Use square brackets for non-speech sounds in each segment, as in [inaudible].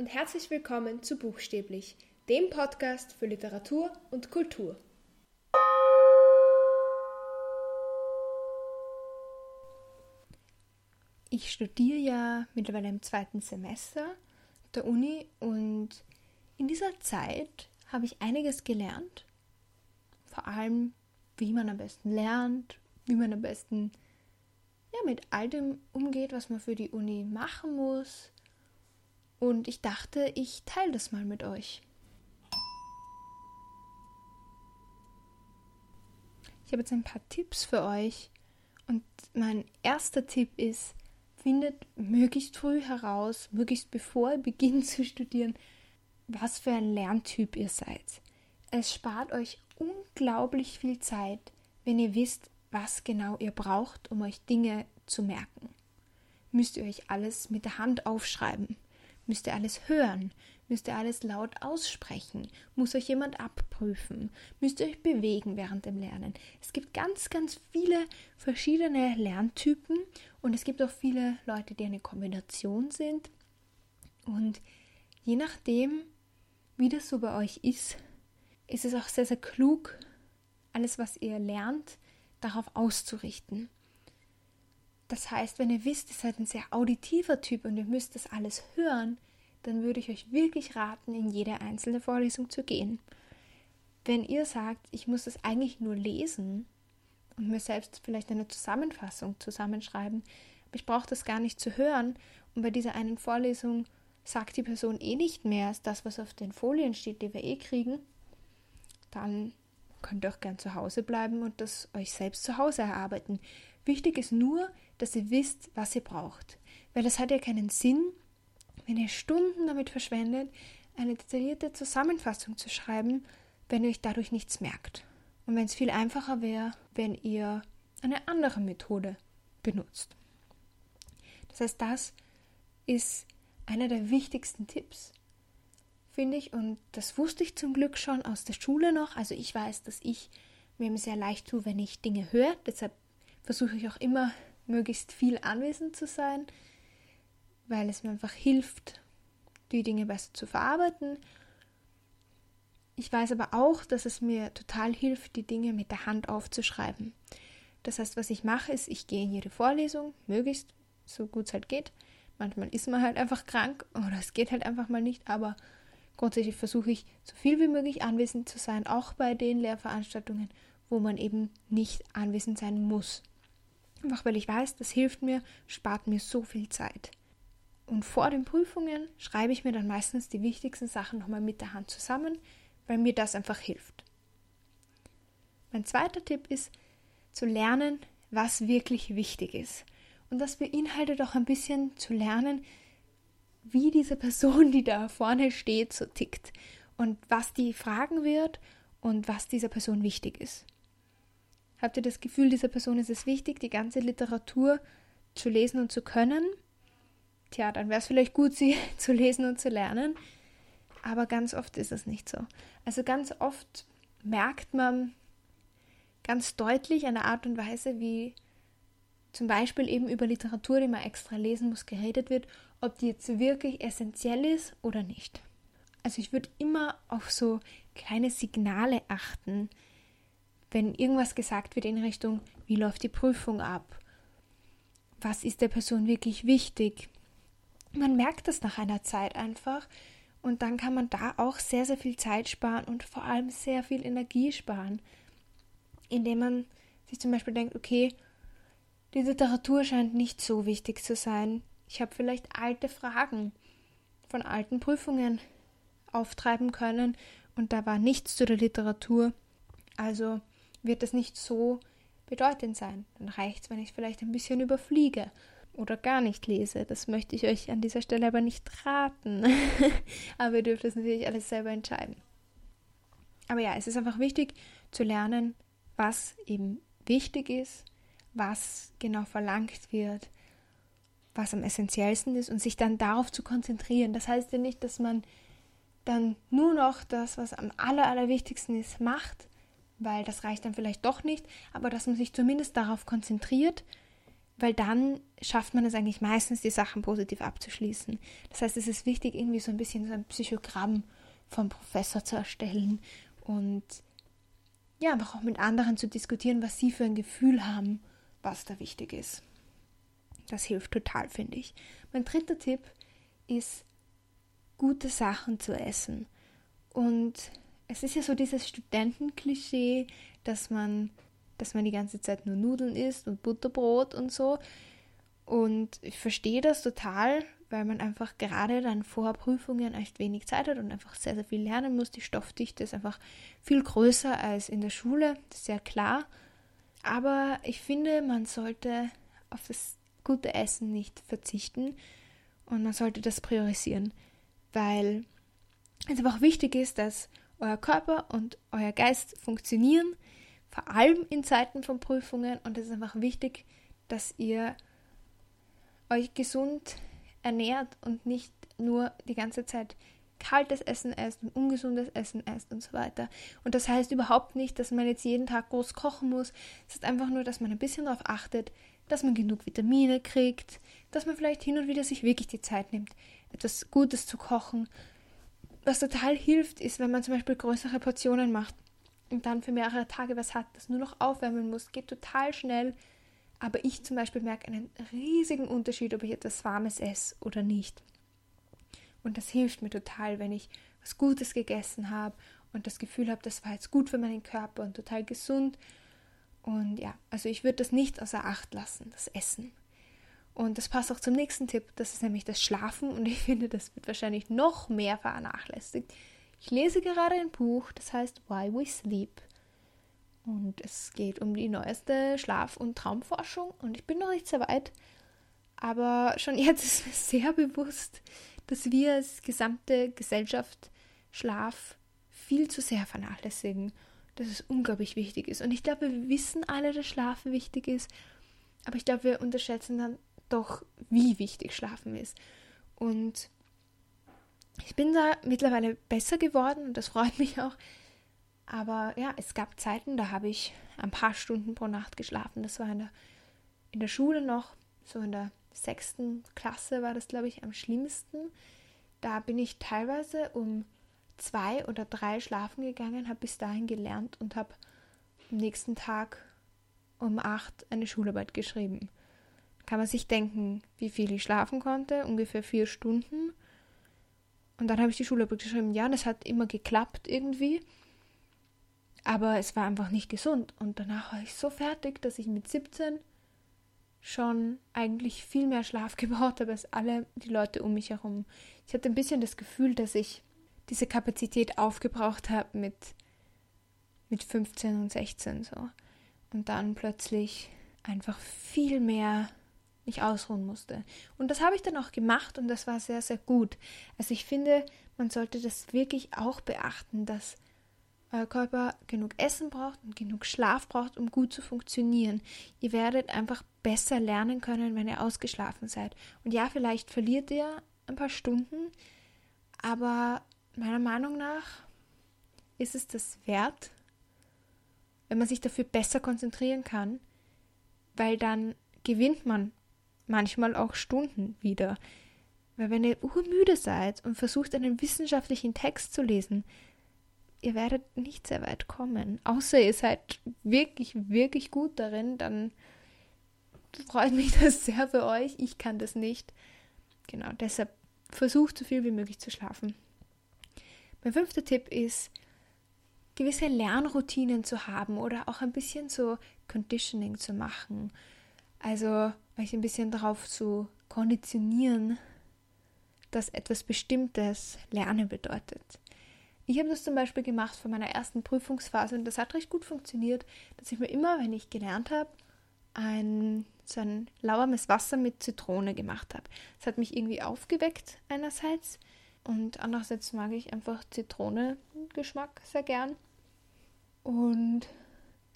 und herzlich willkommen zu Buchstäblich, dem Podcast für Literatur und Kultur. Ich studiere ja mittlerweile im zweiten Semester der Uni und in dieser Zeit habe ich einiges gelernt. Vor allem, wie man am besten lernt, wie man am besten ja, mit all dem umgeht, was man für die Uni machen muss. Und ich dachte, ich teile das mal mit euch. Ich habe jetzt ein paar Tipps für euch. Und mein erster Tipp ist, findet möglichst früh heraus, möglichst bevor ihr [laughs] beginnt zu studieren, was für ein Lerntyp ihr seid. Es spart euch unglaublich viel Zeit, wenn ihr wisst, was genau ihr braucht, um euch Dinge zu merken. Müsst ihr euch alles mit der Hand aufschreiben? Müsst ihr alles hören? Müsst ihr alles laut aussprechen? Muss euch jemand abprüfen? Müsst ihr euch bewegen während dem Lernen? Es gibt ganz, ganz viele verschiedene Lerntypen und es gibt auch viele Leute, die eine Kombination sind. Und je nachdem, wie das so bei euch ist, ist es auch sehr, sehr klug, alles, was ihr lernt, darauf auszurichten. Das heißt, wenn ihr wisst, ihr seid ein sehr auditiver Typ und ihr müsst das alles hören, dann würde ich euch wirklich raten, in jede einzelne Vorlesung zu gehen. Wenn ihr sagt, ich muss das eigentlich nur lesen und mir selbst vielleicht eine Zusammenfassung zusammenschreiben, aber ich brauche das gar nicht zu hören und bei dieser einen Vorlesung sagt die Person eh nicht mehr als das, was auf den Folien steht, die wir eh kriegen, dann könnt ihr auch gern zu Hause bleiben und das euch selbst zu Hause erarbeiten. Wichtig ist nur, dass ihr wisst, was ihr braucht. Weil es hat ja keinen Sinn, wenn ihr Stunden damit verschwendet, eine detaillierte Zusammenfassung zu schreiben, wenn ihr euch dadurch nichts merkt. Und wenn es viel einfacher wäre, wenn ihr eine andere Methode benutzt. Das heißt, das ist einer der wichtigsten Tipps finde ich. Und das wusste ich zum Glück schon aus der Schule noch. Also ich weiß, dass ich mir sehr leicht tue, wenn ich Dinge höre. Deshalb versuche ich auch immer, möglichst viel anwesend zu sein, weil es mir einfach hilft, die Dinge besser zu verarbeiten. Ich weiß aber auch, dass es mir total hilft, die Dinge mit der Hand aufzuschreiben. Das heißt, was ich mache, ist, ich gehe in jede Vorlesung, möglichst so gut es halt geht. Manchmal ist man halt einfach krank oder es geht halt einfach mal nicht, aber Grundsätzlich versuche ich, so viel wie möglich anwesend zu sein, auch bei den Lehrveranstaltungen, wo man eben nicht anwesend sein muss. Einfach weil ich weiß, das hilft mir, spart mir so viel Zeit. Und vor den Prüfungen schreibe ich mir dann meistens die wichtigsten Sachen nochmal mit der Hand zusammen, weil mir das einfach hilft. Mein zweiter Tipp ist, zu lernen, was wirklich wichtig ist. Und das beinhaltet auch ein bisschen zu lernen, wie diese Person, die da vorne steht, so tickt und was die fragen wird und was dieser Person wichtig ist. Habt ihr das Gefühl, dieser Person ist es wichtig, die ganze Literatur zu lesen und zu können? Tja, dann wäre es vielleicht gut, sie [laughs] zu lesen und zu lernen. Aber ganz oft ist es nicht so. Also ganz oft merkt man ganz deutlich an der Art und Weise, wie zum Beispiel eben über Literatur, die man extra lesen muss, geredet wird ob die jetzt wirklich essentiell ist oder nicht. Also ich würde immer auf so kleine Signale achten, wenn irgendwas gesagt wird in Richtung, wie läuft die Prüfung ab? Was ist der Person wirklich wichtig? Man merkt das nach einer Zeit einfach und dann kann man da auch sehr, sehr viel Zeit sparen und vor allem sehr viel Energie sparen, indem man sich zum Beispiel denkt, okay, die Literatur scheint nicht so wichtig zu sein. Ich habe vielleicht alte Fragen von alten Prüfungen auftreiben können und da war nichts zu der Literatur. Also wird das nicht so bedeutend sein. Dann reicht es, wenn ich vielleicht ein bisschen überfliege oder gar nicht lese. Das möchte ich euch an dieser Stelle aber nicht raten. [laughs] aber ihr dürft das natürlich alles selber entscheiden. Aber ja, es ist einfach wichtig zu lernen, was eben wichtig ist, was genau verlangt wird, was am essentiellsten ist und sich dann darauf zu konzentrieren. Das heißt ja nicht, dass man dann nur noch das, was am aller, allerwichtigsten ist, macht, weil das reicht dann vielleicht doch nicht, aber dass man sich zumindest darauf konzentriert, weil dann schafft man es eigentlich meistens, die Sachen positiv abzuschließen. Das heißt, es ist wichtig, irgendwie so ein bisschen so ein Psychogramm vom Professor zu erstellen und ja, einfach auch mit anderen zu diskutieren, was sie für ein Gefühl haben, was da wichtig ist. Das hilft total, finde ich. Mein dritter Tipp ist, gute Sachen zu essen. Und es ist ja so dieses Studentenklischee, dass man, dass man die ganze Zeit nur Nudeln isst und Butterbrot und so. Und ich verstehe das total, weil man einfach gerade dann vor Prüfungen echt wenig Zeit hat und einfach sehr, sehr viel lernen muss. Die Stoffdichte ist einfach viel größer als in der Schule, das ist ja klar. Aber ich finde, man sollte auf das gute Essen nicht verzichten und man sollte das priorisieren, weil es einfach wichtig ist, dass euer Körper und euer Geist funktionieren, vor allem in Zeiten von Prüfungen und es ist einfach wichtig, dass ihr euch gesund ernährt und nicht nur die ganze Zeit kaltes Essen esst und ungesundes Essen esst und so weiter. Und das heißt überhaupt nicht, dass man jetzt jeden Tag groß kochen muss. Es ist einfach nur, dass man ein bisschen darauf achtet, dass man genug Vitamine kriegt, dass man vielleicht hin und wieder sich wirklich die Zeit nimmt, etwas Gutes zu kochen. Was total hilft, ist, wenn man zum Beispiel größere Portionen macht und dann für mehrere Tage was hat, das nur noch aufwärmen muss, geht total schnell aber ich zum Beispiel merke einen riesigen Unterschied, ob ich etwas Warmes esse oder nicht. Und das hilft mir total, wenn ich was Gutes gegessen habe und das Gefühl habe, das war jetzt gut für meinen Körper und total gesund. Und ja, also ich würde das nicht außer Acht lassen, das Essen. Und das passt auch zum nächsten Tipp, das ist nämlich das Schlafen und ich [laughs] finde, das wird wahrscheinlich noch mehr vernachlässigt. Ich lese gerade ein Buch, das heißt Why We Sleep. Und es geht um die neueste Schlaf- und Traumforschung. Und ich bin noch nicht sehr weit. Aber schon [laughs] jetzt ist mir sehr bewusst, dass wir als gesamte Gesellschaft Schlaf viel zu sehr vernachlässigen. Dass es unglaublich wichtig ist. Und ich glaube, wir wissen alle, dass Schlafen wichtig ist. Aber ich glaube, wir unterschätzen dann doch, wie wichtig Schlafen ist. Und ich bin da mittlerweile besser geworden und das freut mich auch. Aber ja, es gab Zeiten, da habe ich ein paar Stunden pro Nacht geschlafen. Das war in der, in der Schule noch, so in der sechsten Klasse war das, glaube ich, am schlimmsten. Da bin ich teilweise um zwei oder drei schlafen gegangen, habe bis dahin gelernt und habe am nächsten Tag um acht eine Schularbeit geschrieben. Kann man sich denken, wie viel ich schlafen konnte? Ungefähr vier Stunden. Und dann habe ich die Schularbeit geschrieben. Ja, das hat immer geklappt irgendwie. Aber es war einfach nicht gesund. Und danach war ich so fertig, dass ich mit 17 schon eigentlich viel mehr Schlaf [laughs] gebraucht habe als alle die Leute um mich herum. Ich hatte ein bisschen das Gefühl, dass ich diese Kapazität aufgebraucht habe mit, mit 15 und 16 so. Und dann plötzlich einfach viel mehr mich ausruhen musste. Und das habe ich dann auch gemacht und das war sehr, sehr gut. Also ich finde, man sollte das wirklich auch beachten, dass euer Körper genug Essen braucht und genug Schlaf braucht, um gut zu funktionieren. Ihr werdet einfach besser lernen können, wenn ihr ausgeschlafen seid. Und ja, vielleicht verliert ihr ein paar Stunden, aber meiner Meinung nach ist es das wert, wenn man sich dafür besser konzentrieren kann, weil dann gewinnt man manchmal auch Stunden wieder. Weil wenn ihr urmüde seid und versucht, einen wissenschaftlichen Text zu lesen, ihr werdet nicht sehr weit kommen. Außer ihr seid wirklich, wirklich gut darin, dann freut mich das sehr für euch. Ich kann das nicht. Genau, deshalb versucht so viel wie möglich zu schlafen. Mein fünfter Tipp ist, gewisse Lernroutinen zu haben oder auch ein bisschen so Conditioning zu machen. Also euch ein bisschen darauf zu konditionieren, dass etwas Bestimmtes Lernen bedeutet. Ich habe das zum Beispiel gemacht vor meiner ersten Prüfungsphase und das hat recht gut funktioniert, dass ich mir immer, wenn ich gelernt habe, ein, so ein lauwarmes Wasser mit Zitrone gemacht habe. Das hat mich irgendwie aufgeweckt einerseits und andererseits mag ich einfach Zitrone-Geschmack sehr gern. Und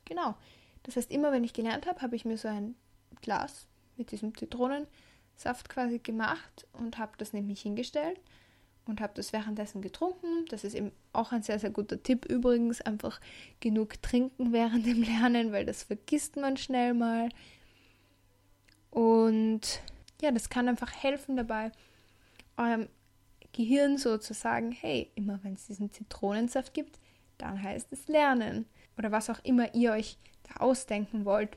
genau, das heißt, immer wenn ich gelernt habe, habe ich mir so ein Glas mit diesem Zitronensaft quasi gemacht und habe das nämlich hingestellt und habe das währenddessen getrunken. Das ist eben auch ein sehr, sehr guter Tipp übrigens. Einfach genug trinken während dem Lernen, weil das vergisst man schnell mal. Und ja, das kann einfach helfen dabei, eurem Gehirn so zu sagen, hey, immer wenn es diesen Zitronensaft gibt, dann heißt es lernen. Oder was auch immer ihr euch da ausdenken wollt.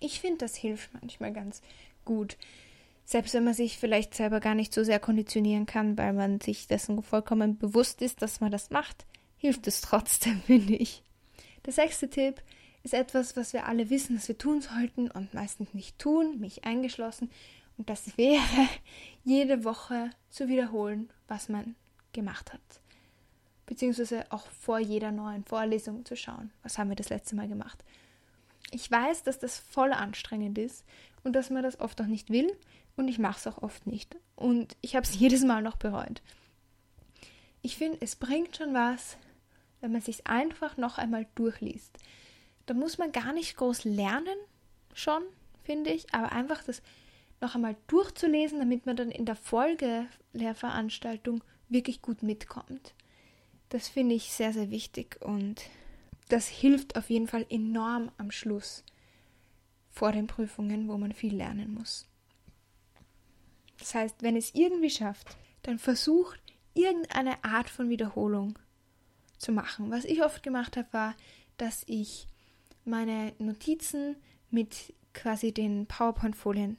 Ich finde, das hilft manchmal ganz gut. Selbst wenn man sich vielleicht selber gar nicht so sehr konditionieren kann, weil man sich dessen vollkommen bewusst ist, dass man das macht, hilft es trotzdem, [laughs] finde ich. Der sechste Tipp ist etwas, was wir alle wissen, dass wir tun sollten und meistens nicht tun, mich eingeschlossen. Und das wäre, [laughs] jede Woche zu wiederholen, was man gemacht hat. Beziehungsweise auch vor jeder neuen Vorlesung zu schauen, was haben wir das letzte Mal gemacht. Ich weiß, dass das voll anstrengend ist und dass man das oft auch nicht will und ich mache es auch oft nicht. Und ich habe es [laughs] jedes Mal noch bereut. Ich finde, es bringt schon was, wenn man sich einfach noch einmal durchliest. Da muss man gar nicht groß lernen, schon, finde ich, aber einfach das noch einmal durchzulesen, damit man dann in der Folge Lehrveranstaltung wirklich gut mitkommt. Das finde ich sehr, sehr wichtig und das hilft auf jeden Fall enorm am Schluss vor den Prüfungen, wo man viel lernen muss. Das heißt, wenn es irgendwie schafft, dann versucht irgendeine Art von Wiederholung zu machen. Was ich oft gemacht habe, war, dass ich meine Notizen mit quasi den PowerPoint-Folien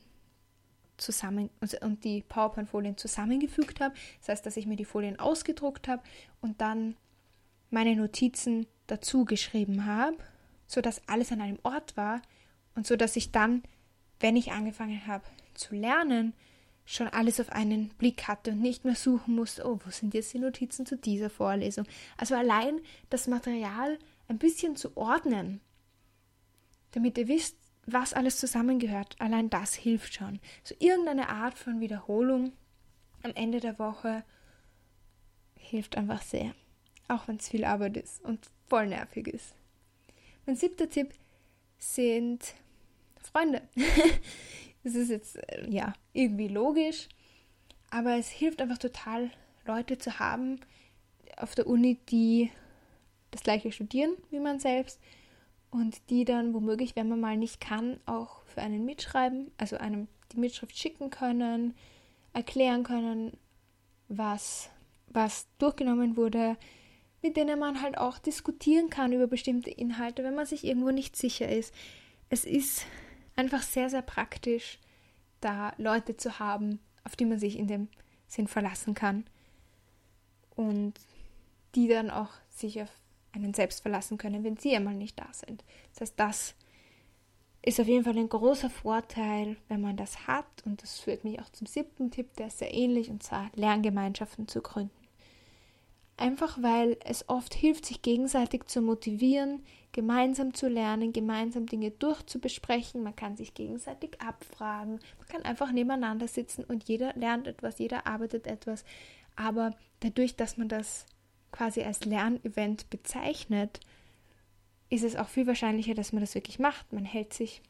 zusammen und die PowerPoint-Folien zusammengefügt habe. Das heißt, dass ich mir die Folien ausgedruckt habe und dann meine Notizen dazu geschrieben habe, sodass alles an einem Ort war und so dass ich dann, wenn ich angefangen habe zu lernen, schon alles auf einen Blick hatte und nicht mehr suchen musste, oh, wo sind jetzt die Notizen zu dieser Vorlesung? Also allein das Material ein bisschen zu ordnen, damit ihr wisst, was alles zusammengehört. Allein das hilft schon. So irgendeine Art von Wiederholung am Ende der Woche hilft einfach sehr. Auch wenn es viel Arbeit ist und voll nervig ist. Mein siebter Tipp sind Freunde. [laughs] das ist jetzt, äh, ja, irgendwie logisch, aber es hilft einfach total, Leute zu haben auf der Uni, die das gleiche studieren wie man selbst und die dann womöglich, wenn man mal nicht kann, auch für einen mitschreiben, also einem die Mitschrift schicken können, erklären können, was, was durchgenommen wurde, mit denen man halt auch diskutieren kann über bestimmte Inhalte, wenn man sich irgendwo nicht sicher ist. Es ist einfach sehr, sehr praktisch, da Leute zu haben, auf die man sich in dem Sinn verlassen kann und die dann auch sich auf einen selbst verlassen können, wenn sie einmal nicht da sind. Das heißt, das ist auf jeden Fall ein großer Vorteil, wenn man das hat. Und das führt mich auch zum siebten Tipp, der ist sehr ähnlich, und zwar Lerngemeinschaften zu gründen. Einfach weil es oft hilft, sich gegenseitig zu motivieren, gemeinsam zu lernen, gemeinsam Dinge durchzubesprechen. Man kann sich gegenseitig abfragen. Man kann einfach nebeneinander sitzen und jeder lernt etwas, jeder arbeitet etwas. Aber dadurch, dass man das quasi als Lernevent bezeichnet, ist es auch viel wahrscheinlicher, dass man das wirklich macht. Man hält sich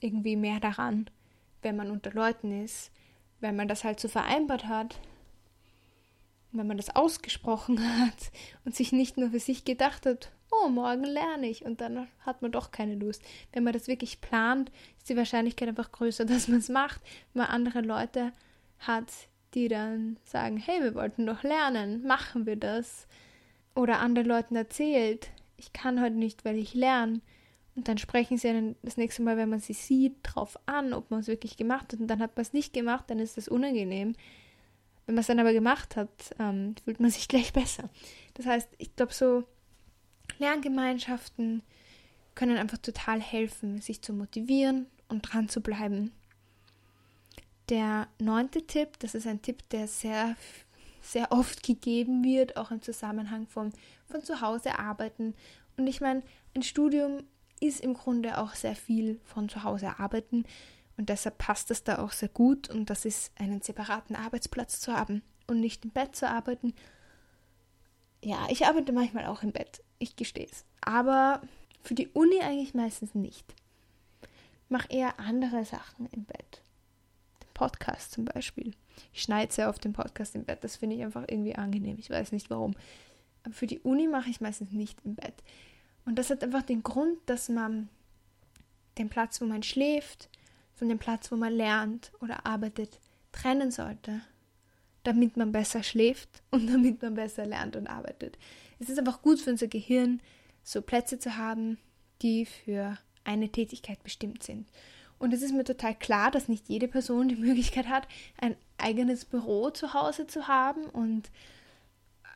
irgendwie mehr daran, wenn man unter Leuten ist, wenn man das halt so vereinbart hat, wenn man das ausgesprochen hat und sich nicht nur für sich gedacht hat, oh, morgen lerne ich und dann hat man doch keine Lust. Wenn man das wirklich plant, ist die Wahrscheinlichkeit einfach größer, [laughs] dass man es macht, wenn man andere Leute hat, die dann sagen, hey, wir wollten doch lernen, machen wir das. Oder anderen Leuten erzählt, ich kann heute nicht, weil ich lerne. Und dann sprechen sie dann das nächste Mal, wenn man sie sieht, drauf an, ob man es wirklich gemacht hat. Und dann hat man es nicht gemacht, dann ist das unangenehm. Wenn man es dann aber gemacht hat, ähm, fühlt man sich [laughs] gleich besser. Das heißt, ich glaube, so Lerngemeinschaften können einfach total helfen, sich zu motivieren und dran zu bleiben. Der neunte Tipp, das ist ein Tipp, der sehr, sehr oft gegeben wird, auch im Zusammenhang von, von zu Hause arbeiten. Und ich meine, ein Studium ist im Grunde auch sehr viel von zu Hause arbeiten. Und deshalb passt es da auch sehr gut und das ist einen separaten Arbeitsplatz zu haben und nicht im Bett zu arbeiten. Ja, ich arbeite manchmal auch im Bett, ich gestehe es. Aber für die Uni eigentlich meistens nicht. Ich mache eher andere Sachen im Bett. Den Podcast zum Beispiel. Ich schneide sehr oft den Podcast im Bett. Das finde ich einfach irgendwie angenehm. Ich weiß nicht warum. Aber für die Uni mache ich meistens nicht im Bett. Und das hat einfach den Grund, dass man den Platz, wo man schläft, von dem Platz, wo man lernt oder arbeitet, trennen sollte, damit man besser schläft [laughs] und damit man besser lernt und arbeitet. Es ist einfach gut für unser Gehirn, so Plätze zu haben, die für eine Tätigkeit bestimmt sind. Und es ist mir total klar, dass nicht jede Person die [laughs] Möglichkeit hat, ein eigenes Büro zu Hause zu haben und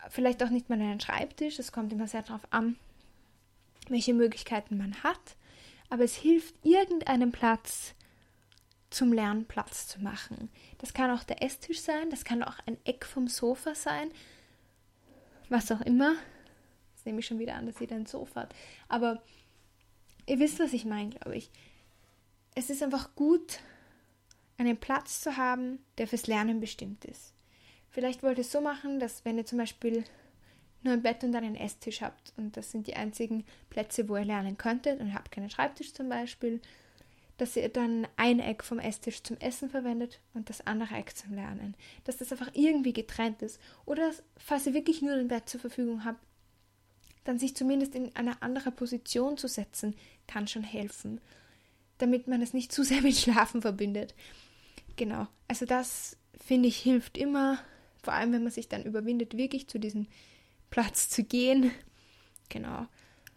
vielleicht auch nicht mal einen Schreibtisch. Es kommt immer sehr darauf an, welche Möglichkeiten man hat. Aber es hilft, irgendeinen Platz zum Lernen Platz zu machen. Das kann auch der Esstisch sein, das kann auch ein Eck vom Sofa sein, was auch immer. Jetzt nehme ich schon wieder an, dass jeder ein Sofa hat. Aber ihr wisst, was ich meine, glaube ich. Es ist einfach gut, einen Platz zu haben, der fürs Lernen bestimmt ist. Vielleicht wollt ihr es so machen, dass wenn ihr zum Beispiel nur ein Bett und dann einen Esstisch habt und das sind die einzigen Plätze, wo ihr lernen könntet und habt keinen Schreibtisch zum Beispiel, dass ihr dann ein Eck vom Esstisch zum Essen verwendet und das andere Eck zum Lernen. Dass das einfach irgendwie getrennt ist. Oder falls ihr wirklich nur ein Bett zur Verfügung habt, dann sich zumindest in eine andere Position zu setzen, kann schon helfen. Damit man es nicht zu sehr [laughs] mit Schlafen verbindet. Genau. Also das finde ich hilft immer, vor allem wenn man sich dann überwindet, wirklich zu diesem Platz zu gehen. Genau.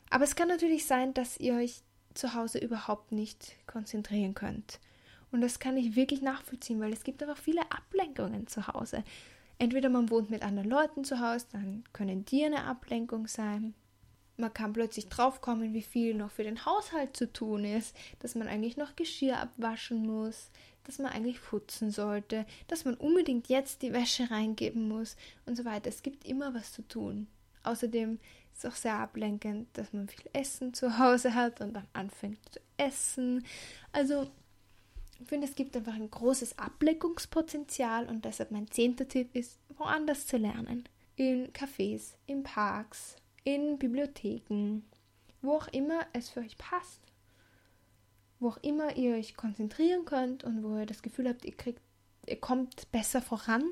Aber es kann natürlich sein, dass ihr euch zu Hause überhaupt nicht konzentrieren könnt. Und das kann ich wirklich nachvollziehen, weil es gibt einfach viele Ablenkungen zu Hause. Entweder man wohnt mit anderen Leuten zu Hause, dann können die eine Ablenkung sein. Man kann plötzlich draufkommen, wie viel noch für den Haushalt zu tun ist, dass man eigentlich noch Geschirr abwaschen muss, dass man eigentlich putzen sollte, dass man unbedingt jetzt die Wäsche reingeben muss und so weiter. Es gibt immer was zu tun. Außerdem ist es auch sehr ablenkend, dass man viel Essen zu Hause hat und dann anfängt zu essen. Also ich finde, es gibt einfach ein großes Ablenkungspotenzial und deshalb mein zehnter Tipp ist, woanders zu lernen. In Cafés, in Parks, in Bibliotheken, wo auch immer es für euch passt wo auch immer ihr euch konzentrieren könnt und wo ihr das Gefühl habt, ihr kriegt, ihr kommt besser voran,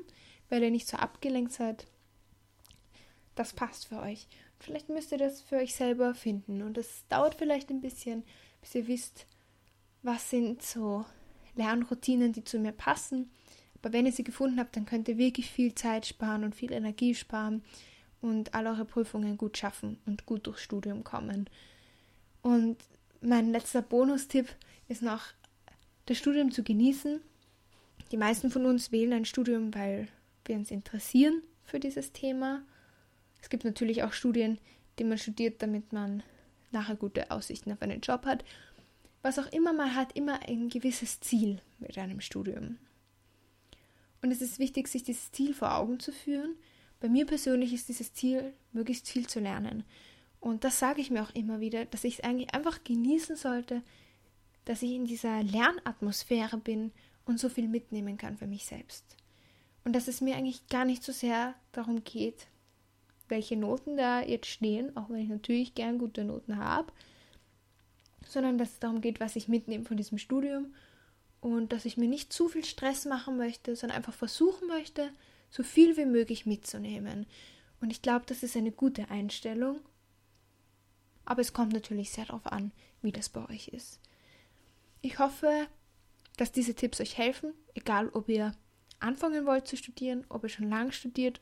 weil ihr nicht so abgelenkt seid. Das passt für euch. Vielleicht müsst ihr das für euch selber finden und es dauert vielleicht ein bisschen, bis ihr wisst, was sind so Lernroutinen, die zu mir passen. Aber wenn ihr sie gefunden habt, dann könnt ihr wirklich viel Zeit sparen und viel Energie sparen und all eure Prüfungen gut schaffen und gut durchs Studium kommen. Und mein letzter Bonustipp ist noch, das Studium zu genießen. Die meisten von uns wählen ein Studium, weil wir uns interessieren für dieses Thema. Es gibt natürlich auch Studien, die man studiert, damit man nachher gute Aussichten auf einen Job hat. Was auch immer man hat, immer ein gewisses Ziel mit einem Studium. Und es ist wichtig, sich dieses Ziel vor Augen zu führen. Bei mir persönlich ist dieses Ziel, möglichst viel zu lernen. Und das sage ich mir auch immer wieder, dass ich es eigentlich einfach genießen sollte, dass ich in dieser Lernatmosphäre bin und so viel mitnehmen kann für mich selbst. Und dass es mir eigentlich gar nicht so sehr darum geht, welche Noten da jetzt stehen, auch wenn ich natürlich gern gute Noten habe, sondern dass es darum geht, was ich mitnehme von diesem Studium und dass ich mir nicht zu viel Stress machen möchte, sondern einfach versuchen möchte, so viel wie möglich mitzunehmen. Und ich glaube, das ist eine gute Einstellung aber es kommt natürlich sehr darauf an, wie das bei euch ist. Ich hoffe, dass diese Tipps euch helfen, egal ob ihr anfangen wollt zu studieren, ob ihr schon lange studiert.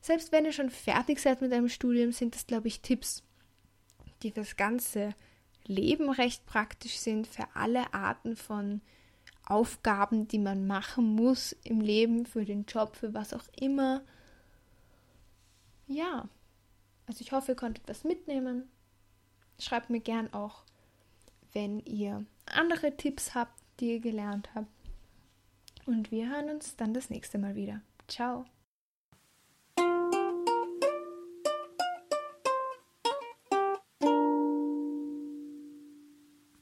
Selbst wenn ihr schon fertig seid mit einem Studium, sind das, glaube ich, Tipps, die das ganze Leben recht praktisch sind, für alle Arten von Aufgaben, die man machen muss im Leben, für den Job, für was auch immer. Ja, also ich hoffe, ihr konntet was mitnehmen. Schreibt mir gern auch, wenn ihr andere Tipps habt, die ihr gelernt habt. Und wir hören uns dann das nächste Mal wieder. Ciao.